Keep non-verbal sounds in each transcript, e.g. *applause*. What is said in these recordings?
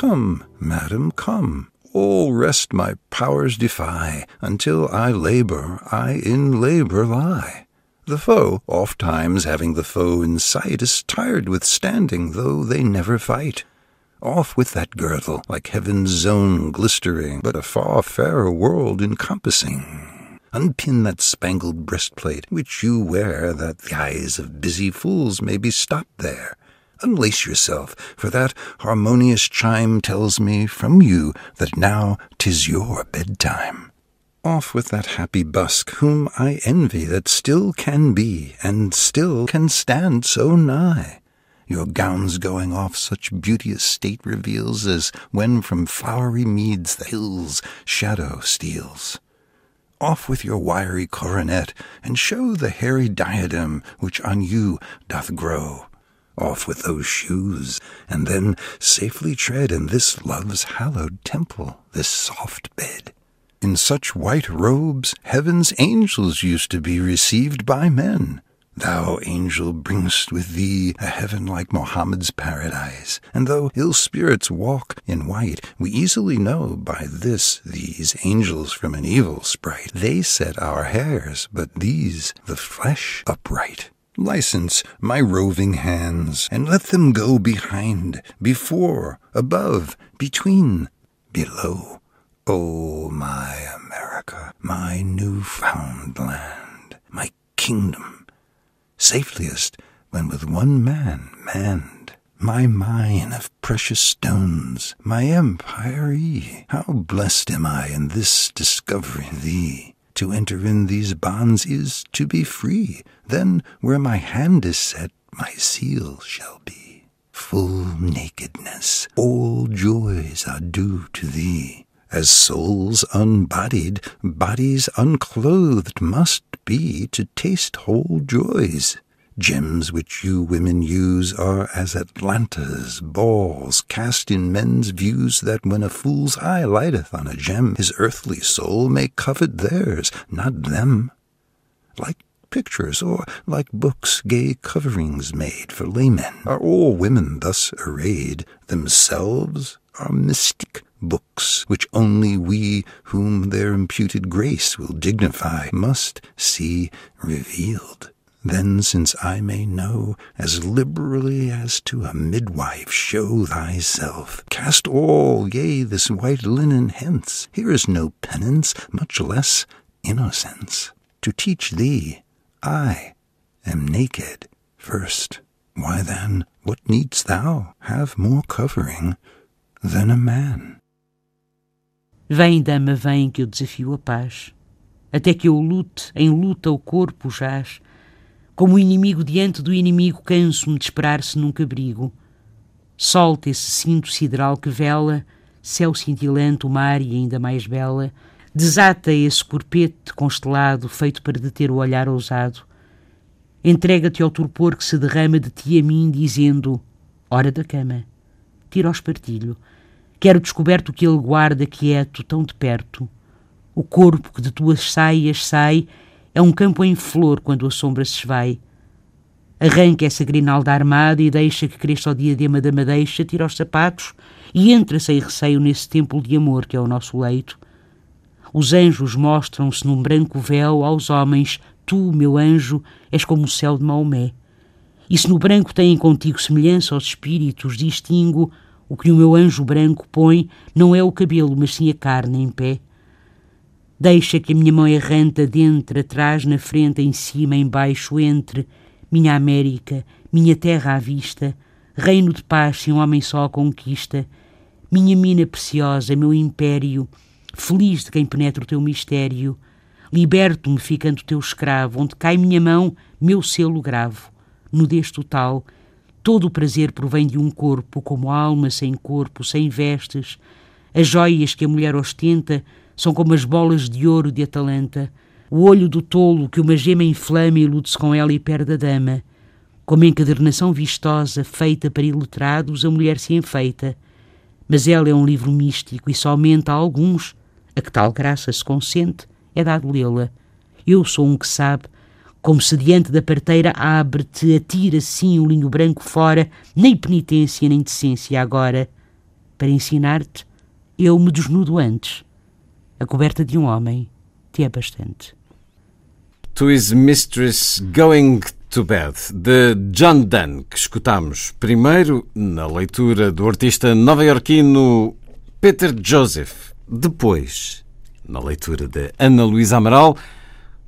Come, madam, come. All rest my powers defy, Until I labour, I in labour lie. The foe, oft times having the foe in sight, Is tired with standing, though they never fight. Off with that girdle, like heaven's zone glistering, But a far fairer world encompassing. Unpin that spangled breastplate which you wear, That the eyes of busy fools may be stopped there. Unlace yourself, for that harmonious chime tells me from you that now 'tis your bedtime. Off with that happy busk, whom I envy that still can be, and still can stand so nigh. Your gown's going off such beauteous state reveals as when from flowery meads the hills shadow steals. Off with your wiry coronet, and show the hairy diadem which on you doth grow. Off with those shoes, and then safely tread in this love's hallowed temple, this soft bed. In such white robes, heaven's angels used to be received by men. Thou, angel, bring'st with thee a heaven like Mohammed's paradise, and though ill spirits walk in white, we easily know by this these angels from an evil sprite. They set our hairs, but these the flesh upright. License my roving hands, and let them go behind, before, above, between, below. O oh, my America, my new found land, my kingdom, safeliest when with one man manned. My mine of precious stones, my empire, how blessed am I in this discovery thee! To enter in these bonds is to be free. Then, where my hand is set, my seal shall be. Full nakedness, all joys are due to thee. As souls unbodied, bodies unclothed must be to taste whole joys. Gems which you women use are as Atlanta's balls cast in men's views, that when a fool's eye lighteth on a gem, his earthly soul may covet theirs, not them. Like pictures, or like books, gay coverings made for laymen, are all women thus arrayed, themselves are mystic books, which only we, whom their imputed grace will dignify, must see revealed. Then, since I may know as liberally as to a midwife, show thyself. Cast all, yea, this white linen hence. Here is no penance, much less innocence. To teach thee, I am naked first. Why then, what needst thou have more covering than a man? Vem, dama, vem, que eu desafio a paz. Até que eu lute, em luta o corpo jaz Como o inimigo diante do inimigo, canso-me de esperar-se num cabrigo. Solta esse cinto sideral que vela, céu cintilante, o mar e ainda mais bela. Desata esse corpete constelado, feito para deter o olhar ousado. Entrega-te ao torpor que se derrama de ti a mim, dizendo: Hora da cama. Tira ao espartilho. Quero descoberto que ele guarda quieto, tão de perto. O corpo que de tuas saias sai é um campo em flor quando a sombra se esvai. Arranca essa grinalda armada e deixa que cresça o diadema da madeixa, tira os sapatos e entra sem receio nesse templo de amor que é o nosso leito. Os anjos mostram-se num branco véu aos homens. Tu, meu anjo, és como o céu de Maomé. E se no branco têm contigo semelhança aos espíritos, distingo o que o meu anjo branco põe não é o cabelo, mas sim a carne em pé. Deixa que a minha mão errante adentre, atrás, na frente, em cima, em baixo, entre, minha América, minha terra à vista, reino de paz se um homem só a conquista, minha mina preciosa, meu império, feliz de quem penetra o teu mistério, Liberto-me ficando teu escravo, onde cai minha mão, meu selo gravo. Nudez total, todo o prazer provém de um corpo, como alma sem corpo, sem vestes. As joias que a mulher ostenta são como as bolas de ouro de Atalanta. O olho do tolo que uma gema inflama ilude-se com ela e perde a dama. Como encadernação vistosa, feita para iletrados, a mulher se enfeita. Mas ela é um livro místico e somente a alguns, a que tal graça se consente, é dado lê-la. Eu sou um que sabe, como se diante da parteira abre-te, atira sim o linho branco fora, nem penitência nem decência agora. Para ensinar-te, eu me desnudo antes. A coberta de um homem te é bastante. To His Mistress Going to Bed, de John Donne, que escutamos primeiro na leitura do artista nova-iorquino Peter Joseph, depois na leitura de Ana Luísa Amaral,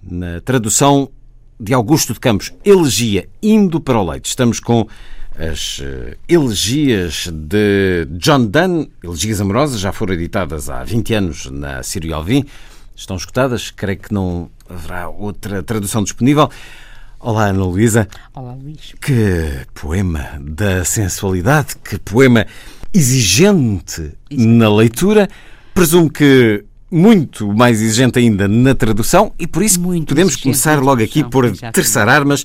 na tradução de Augusto de Campos, Elegia Indo para o Leite. Estamos com as uh, elegias de John Donne, elegias amorosas, já foram editadas há 20 anos na Sírio Alvim. Estão escutadas, creio que não haverá outra tradução disponível. Olá, Ana Luísa. Olá, Luís. Que poema da sensualidade, que poema exigente na leitura. Presumo que muito mais exigente ainda na tradução e por isso muito podemos começar logo aqui por terçar armas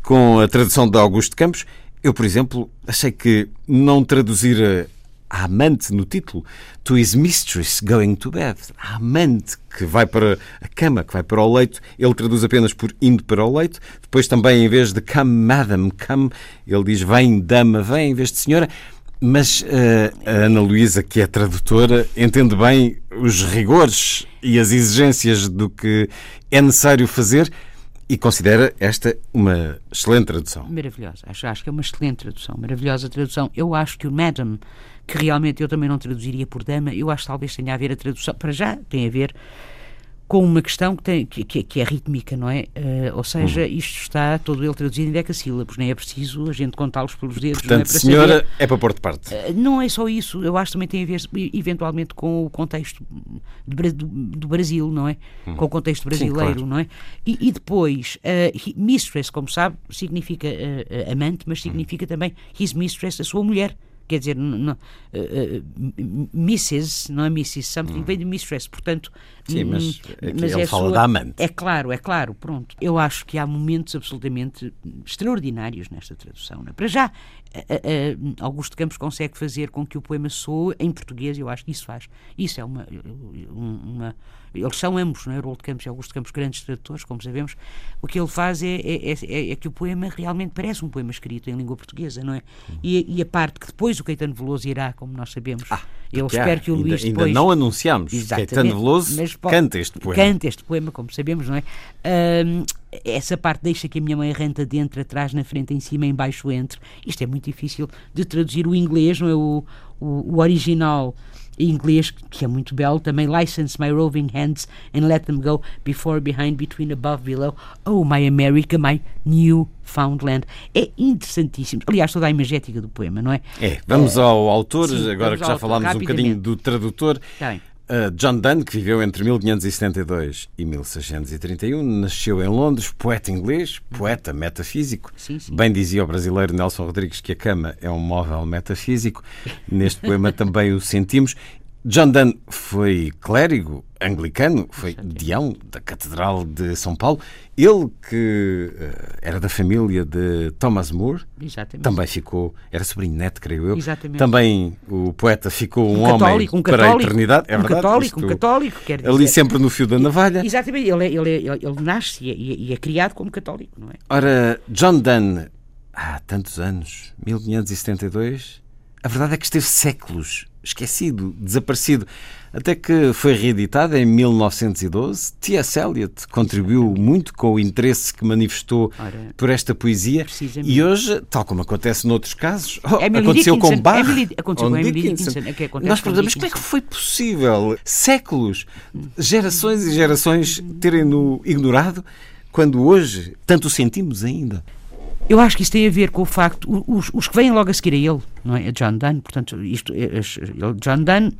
com a tradução de Augusto Campos. Eu, por exemplo, achei que não traduzir a amante no título, to his mistress going to bed. A amante que vai para a cama, que vai para o leito, ele traduz apenas por indo para o leito. Depois também, em vez de come, madam, come, ele diz vem, dama, vem, em vez de senhora. Mas uh, a Ana Luísa, que é tradutora, entende bem os rigores e as exigências do que é necessário fazer e considera esta uma excelente tradução. Maravilhosa. Acho, acho que é uma excelente tradução. Maravilhosa tradução. Eu acho que o Madam que realmente eu também não traduziria por dama, eu acho que talvez tenha a ver a tradução, para já tem a ver com uma questão que, tem, que, que é rítmica, não é? Uh, ou seja, hum. isto está todo ele traduzido em decassílabos, nem é preciso a gente contá-los pelos dedos. Portanto, não é para senhora, saber. é para pôr de parte. Uh, não é só isso, eu acho que também tem a ver, eventualmente, com o contexto do, do, do Brasil, não é? Hum. Com o contexto brasileiro, Sim, claro. não é? E, e depois, uh, mistress, como sabe, significa amante, mas significa hum. também his mistress, a sua mulher quer dizer, não, uh, uh, Mrs., não é Mrs. Something, hum. vem de Mistress, portanto. Sim, mas, mas ele é fala sua, da amante. É claro, é claro, pronto. Eu acho que há momentos absolutamente extraordinários nesta tradução. Né? Para já, uh, Augusto Campos consegue fazer com que o poema soe em português, eu acho que isso faz. Isso é uma. uma eles são ambos, não é? Haroldo Campos e Augusto Campos, grandes tradutores, como sabemos. O que ele faz é, é, é, é, que o poema realmente parece um poema escrito em língua portuguesa, não é? E, e a parte que depois o Caetano Veloso irá, como nós sabemos. Ah, eu espero que o Luís ainda, depois... Ainda não anunciamos. Caetano Veloso mas, canta este poema. Canta este poema, como sabemos, não é? Um, essa parte deixa que a minha mãe renta dentro, atrás, na frente, em cima, em baixo, entre. Isto é muito difícil de traduzir o inglês, não é? O, o, o original em inglês, que é muito belo, também License my roving hands and let them go before, behind, between, above, below. Oh, my America, my new found land. É interessantíssimo. Aliás, toda a imagética do poema, não é? É. Vamos ao autor, sim, agora que já falámos um bocadinho do tradutor. Tá bem. John Donne, que viveu entre 1572 e 1631, nasceu em Londres, poeta inglês, poeta metafísico. Sim, sim. Bem dizia o brasileiro Nelson Rodrigues que a cama é um móvel metafísico. Neste poema também o sentimos. John Donne foi clérigo anglicano, foi deão da Catedral de São Paulo. Ele que uh, era da família de Thomas More, Exatamente. também ficou, era sobrinho neto, creio eu. Exatamente. Também o poeta ficou um, um católico, homem um para a eternidade. É um verdade, católico, um católico, quer dizer. Ali sempre no fio da navalha. Exatamente, ele, é, ele, é, ele, ele nasce e é, e é criado como católico, não é? Ora, John Donne, há tantos anos, 1572, a verdade é que esteve séculos esquecido, desaparecido, até que foi reeditada em 1912. T.S. Eliot contribuiu muito com o interesse que manifestou Ora, por esta poesia e hoje, tal como acontece noutros casos, oh, aconteceu Dickinson. com Bach, Emily, aconteceu com Emily Dickinson. Dickinson. É Nós perguntamos como é que foi possível séculos, gerações e gerações terem-no ignorado quando hoje tanto sentimos ainda. Eu acho que isso tem a ver com o facto, os, os que vêm logo a seguir a ele, não é? A John Donne, portanto, isto, John Donne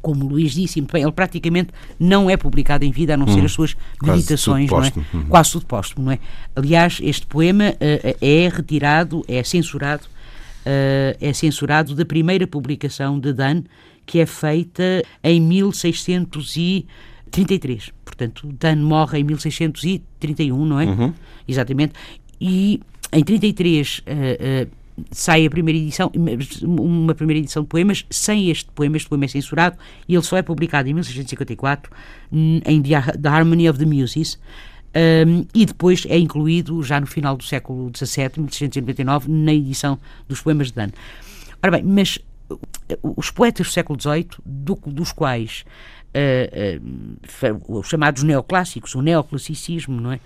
como o Luís disse, muito bem, ele praticamente não é publicado em vida, a não ser as suas meditações, não é? Uhum. Quase tudo póstumo, não é? Aliás, este poema eh, é retirado, é censurado, eh, é censurado da primeira publicação de Dan, que é feita em 1633. Portanto, Dan morre em 1631, não é? Exatamente. E em 33 eh, eh, sai a primeira edição, uma primeira edição de poemas sem este poema, este poema é censurado e ele só é publicado em 1654 hum, em The Har- The Harmony of the Muses. hum, e depois é incluído já no final do século XVII, 1699, na edição dos poemas de Dan. Ora bem, mas uh, os poetas do século XVIII, do- dos quais uh, uh, os chamados neoclássicos, o neoclassicismo, não é?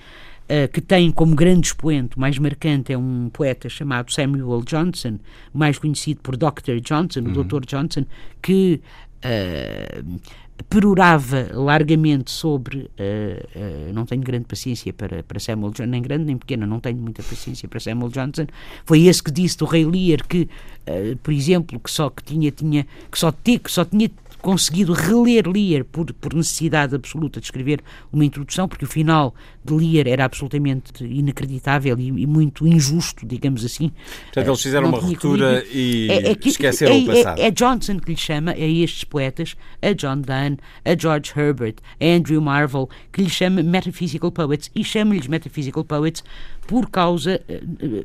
Uh, que tem como grande expoente, mais marcante, é um poeta chamado Samuel Johnson, mais conhecido por Dr. Johnson, o Dr. Johnson, que uh, perorava largamente sobre. uh, uh, não tenho grande paciência para, para Samuel Johnson, nem grande nem pequena, não tenho muita paciência para Samuel Johnson. Foi esse que disse do Rei Lear que, uh, por exemplo, que só que tinha, tinha que só, te, que só tinha conseguido reler Lear por, por necessidade absoluta de escrever uma introdução, porque o final de Lear era absolutamente inacreditável e, e muito injusto, digamos assim. Portanto, eles fizeram Não uma ruptura e que- esqueceram é, o passado. É, é Johnson que lhe chama a estes poetas, a John Donne, a George Herbert, a Andrew Marvell, que lhe chama Metaphysical Poets e chama-lhes Metaphysical Poets por causa eh,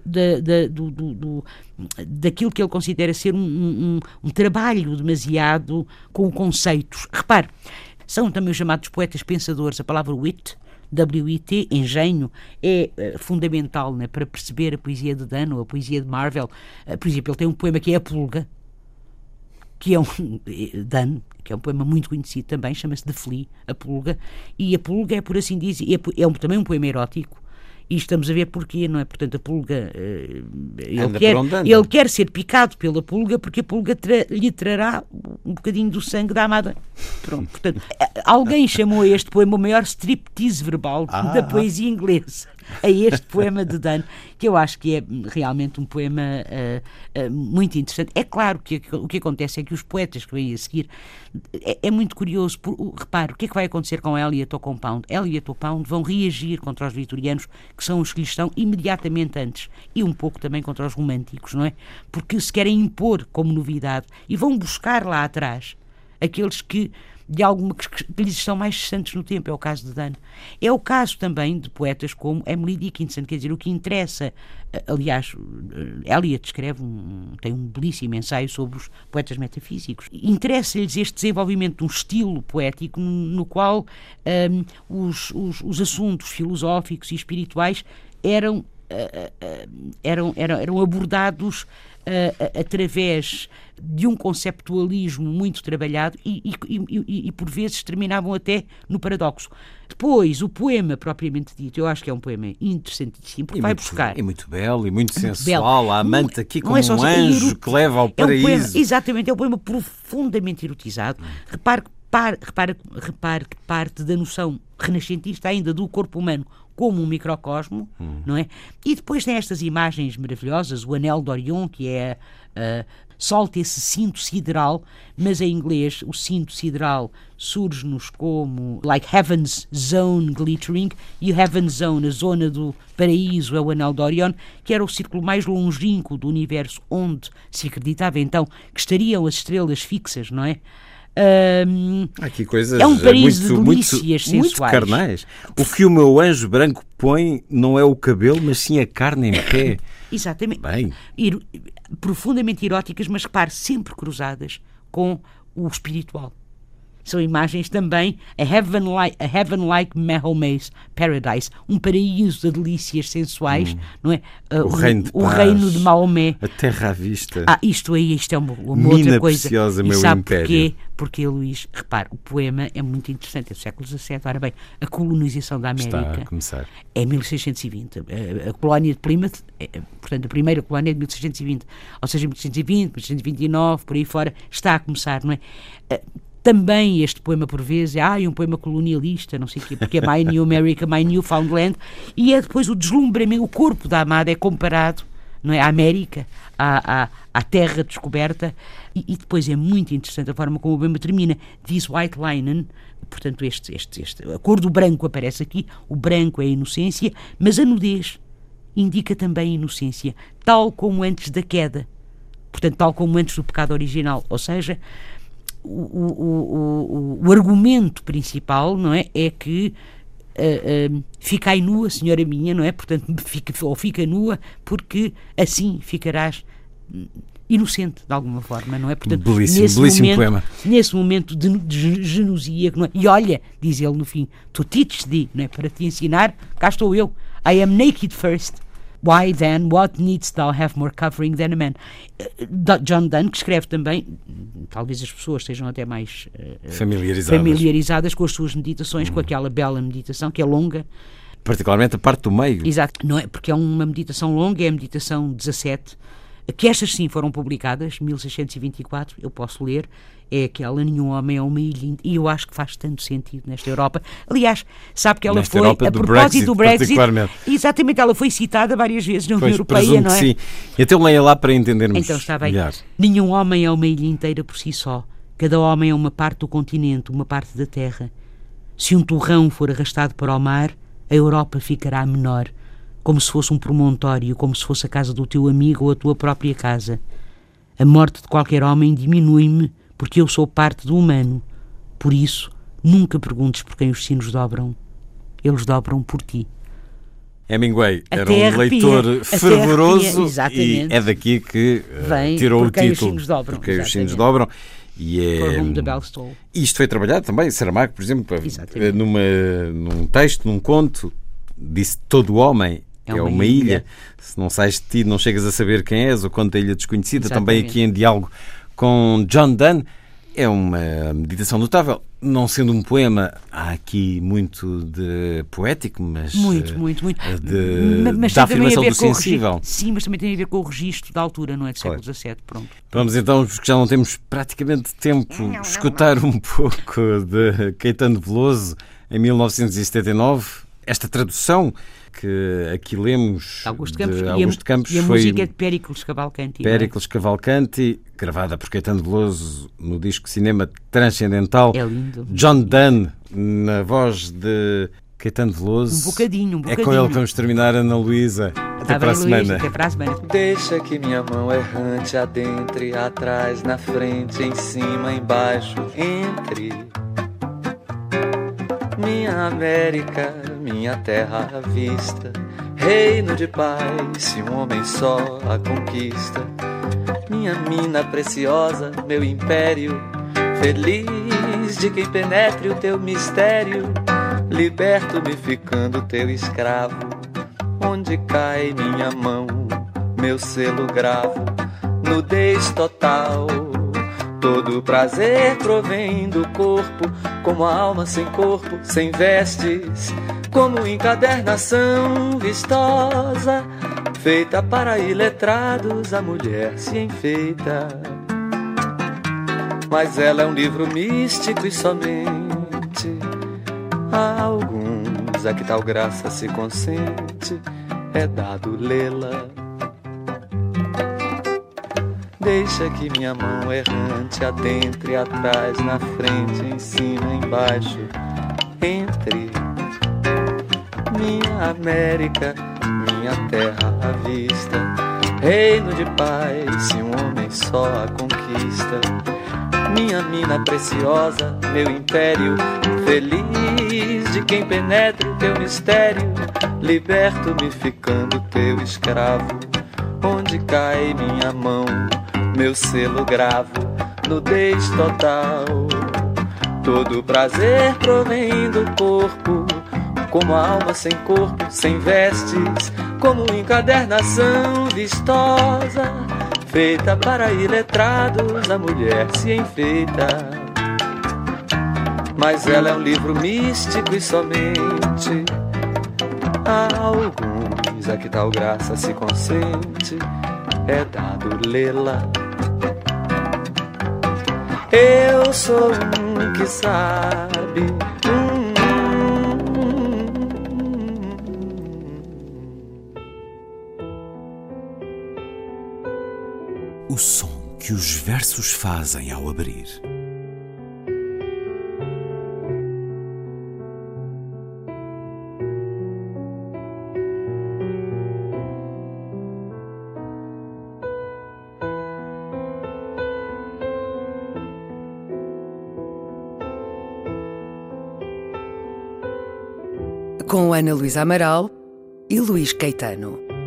da, da- do, do- do- daquilo que ele considera ser um, um- um trabalho demasiado com conceitos. Repare, são também os chamados poetas pensadores. A palavra wit, W-I-T, engenho, é eh, fundamental né, para perceber a poesia de Dano, a poesia de Marvel. Eh, por exemplo, ele tem um poema que é A Pulga, que é um eh, Dan, que é um poema muito conhecido também, chama-se De Flea, a Pulga, e a Pulga é, por assim dizer, é, é um- também um poema erótico, e estamos a ver porquê, não é? Portanto, a pulga, eh, ele, quer, ele quer ser picado pela pulga porque a pulga tra- lhe trará um bocadinho do sangue da amada. Pronto, portanto, alguém chamou este poema o maior striptease verbal Ah. da poesia inglesa. A este poema de Dan, que eu acho que é realmente um poema eh, eh, muito interessante. É claro que o que acontece é que os poetas que vêm a seguir é, é muito curioso. Por, repare, o que é que vai acontecer com Eliot ou com Pound? Eliot ou Pound vão reagir contra os vitorianos, que são os que lhes estão imediatamente antes, e um pouco também contra os românticos, não é? Porque se querem impor como novidade e vão buscar lá atrás aqueles que de alguma que, lhes estão mais distantes no tempo, é o caso de Dan. É o caso também de poetas como Emily Dickinson, quer dizer, o que interessa, eh, aliás, eh, Eliot escreve um, tem um belíssimo ensaio sobre os poetas metafísicos. Interessa-lhes este desenvolvimento de um estilo poético no, qual ehm, os, os, os assuntos filosóficos e espirituais eram eh, eh, eram, eram, eram abordados eh, a- através de um conceptualismo muito trabalhado e, e- e- e- por vezes terminavam até no paradoxo. Depois, o poema propriamente dito, eu acho que é um poema interessantíssimo, porque E vai muito, buscar. e muito belo e muito Muito sensual. belo. A amante aqui não como é um é anjo ero- que leva ao é um poema- paraíso. exatamente, é um poema profundamente erotizado. Repare, que par- repare, repare que parte da noção renascentista ainda do corpo humano como um microcosmo, não é? E depois tem estas imagens maravilhosas, o anel de Orion, que é ah, solta esse cinto sideral, mas em inglês o cinto sideral surge-nos como like heaven's zone glittering e heaven's zone, a zona do paraíso, é o anel de Orion, que era o círculo mais longínquo do universo onde se acreditava então que estariam as estrelas fixas, não é? Há aqui coisas É um paraíso muito, de muito, delícias muito sensuais. carnais. O que o meu anjo branco põe não é o cabelo, mas sim a carne em pé. *coughs* exatamente. Bem. Ero- profundamente eróticas, mas repare, sempre cruzadas com o espiritual. São imagens também a heaven like, a heaven like Mahomet's paradise, um paraíso de delícias sensuais, não é? Hum. O reino de o paz. reino de Maomé. A terra à vista. Ah, isto aí, isto é uma, uma outra coisa. preciosa, e meu sabe império. porquê? Porque, Luís, repare, o poema é muito interessante, é do século XVII. Ora bem, a colonização da Está América a começar. é 1620. A, a colónia de Plymouth, é, portanto, a primeira colónia é de 1620. Ou seja, 1620, 1629, por aí fora, está a começar, não é? Também este poema, por vezes, é ah, um poema colonialista, não sei o quê, porque é My New America, My Newfoundland, e é depois o deslumbramento, o corpo da amada é comparado não é? A América, à, à, à terra descoberta. E, e, depois é muito interessante a forma como o poema termina. Diz White Linen, portanto, este, este, este, a cor do branco aparece aqui, o branco é a inocência, mas a nudez indica também a inocência, tal como antes da queda. Portanto, tal como antes do pecado original. Ou seja, o, o, o, o argumento principal não é, é que uh, uh, ficai nua, senhora minha, não é? Portanto, *laughs* fica, ou fica nua, porque assim ficarás inocente de alguma forma, não é? Portanto, belíssimo, nesse belíssimo momento, poema. Nesse momento de, de genusia, é? e olha, diz ele no fim, to teach thee, não é? Para te ensinar, cá estou eu. I am naked first. Why then, what needs thou have more covering than a man? Eh, John Donne, que escreve também, talvez as pessoas estejam até mais uh, familiarizadas. familiarizadas com as suas meditações, com aquela bela meditação que é longa. Particularmente a parte do meio. Exato, não é? Porque é uma meditação longa, é a meditação 17, que estas sim foram publicadas, 1624, eu posso ler, é aquela Nenhum Homem é uma ilha. E eu acho que faz tanto sentido nesta Europa. Aliás, sabe que ela nesta foi, Europa a propósito do Brexit, exatamente, ela foi citada várias vezes na União Europeia, não é? sim. Então leia lá para entendermos Então está bem. Melhor. Nenhum homem é uma ilha inteira por si só. Cada homem é uma parte do continente, uma parte da terra. Se um torrão for arrastado para o mar, a Europa ficará menor, como se fosse um promontório, como se fosse a casa do teu amigo ou a tua própria casa. A morte de qualquer homem diminui-me porque eu sou parte do humano. Por isso, nunca perguntes por quem os sinos dobram. Eles dobram por ti. Hemingway era um leitor fervoroso e é daqui que uh, Vem tirou o título. Os dobram, porque exatamente. os sinos dobram. E é, isto foi trabalhado também, Saramago, por exemplo, eh, numa, num texto, num conto, disse todo homem é, é uma, uma ilha. ilha. Se não sais de ti, não chegas a saber quem és, o conto da Ilha Desconhecida, Exatamente. também aqui em diálogo com John Donne. É uma meditação notável, não sendo um poema, há aqui muito de poético, mas. Muito, muito, muito. De, mas da afirmação do sensível. Sim, mas também tem a ver com o registro da altura, não é? Do século XVII, pronto. Vamos então, porque já não temos praticamente tempo, escutar um pouco de Caetano Veloso em 1979. Esta tradução que aqui lemos Augusto Campos, de Augusto Campos e a, foi música é de Péricles Cavalcanti. É? Péricles Cavalcanti, gravada por Caetano Veloso no disco Cinema Transcendental. É lindo. John Dunn, na voz de Caetano Veloso. Um bocadinho, um bocadinho. É com ele que vamos terminar, Ana Luísa. Até, tá para, a semana. até para a semana. Deixa que minha mão errante adentre, atrás, na frente, em cima, embaixo, entre minha América, minha terra à vista, reino de paz, se um homem só a conquista. Minha mina preciosa, meu império, feliz de quem penetre o teu mistério, liberto-me ficando teu escravo. Onde cai minha mão, meu selo gravo, nudez total Todo prazer provém do corpo, como a alma sem corpo, sem vestes, como encadernação vistosa, feita para iletrados, a mulher se enfeita. Mas ela é um livro místico e somente a alguns a que tal graça se consente, é dado lê-la Deixa que minha mão errante adentre atrás, na frente, em cima, embaixo, entre minha América, minha terra à vista, reino de paz, se um homem só a conquista. Minha mina preciosa, meu império, feliz de quem penetra o teu mistério, liberto-me ficando teu escravo. Onde cai minha mão? Meu selo gravo, nudez total. Todo prazer provém do corpo, como alma sem corpo, sem vestes, como encadernação vistosa, feita para iletrados, a mulher se enfeita. Mas ela é um livro místico e somente a alguns a que tal graça se consente é dado lê-la. Eu sou um que sabe. O som que os versos fazem ao abrir. Ana Luísa Amaral e Luís Caetano.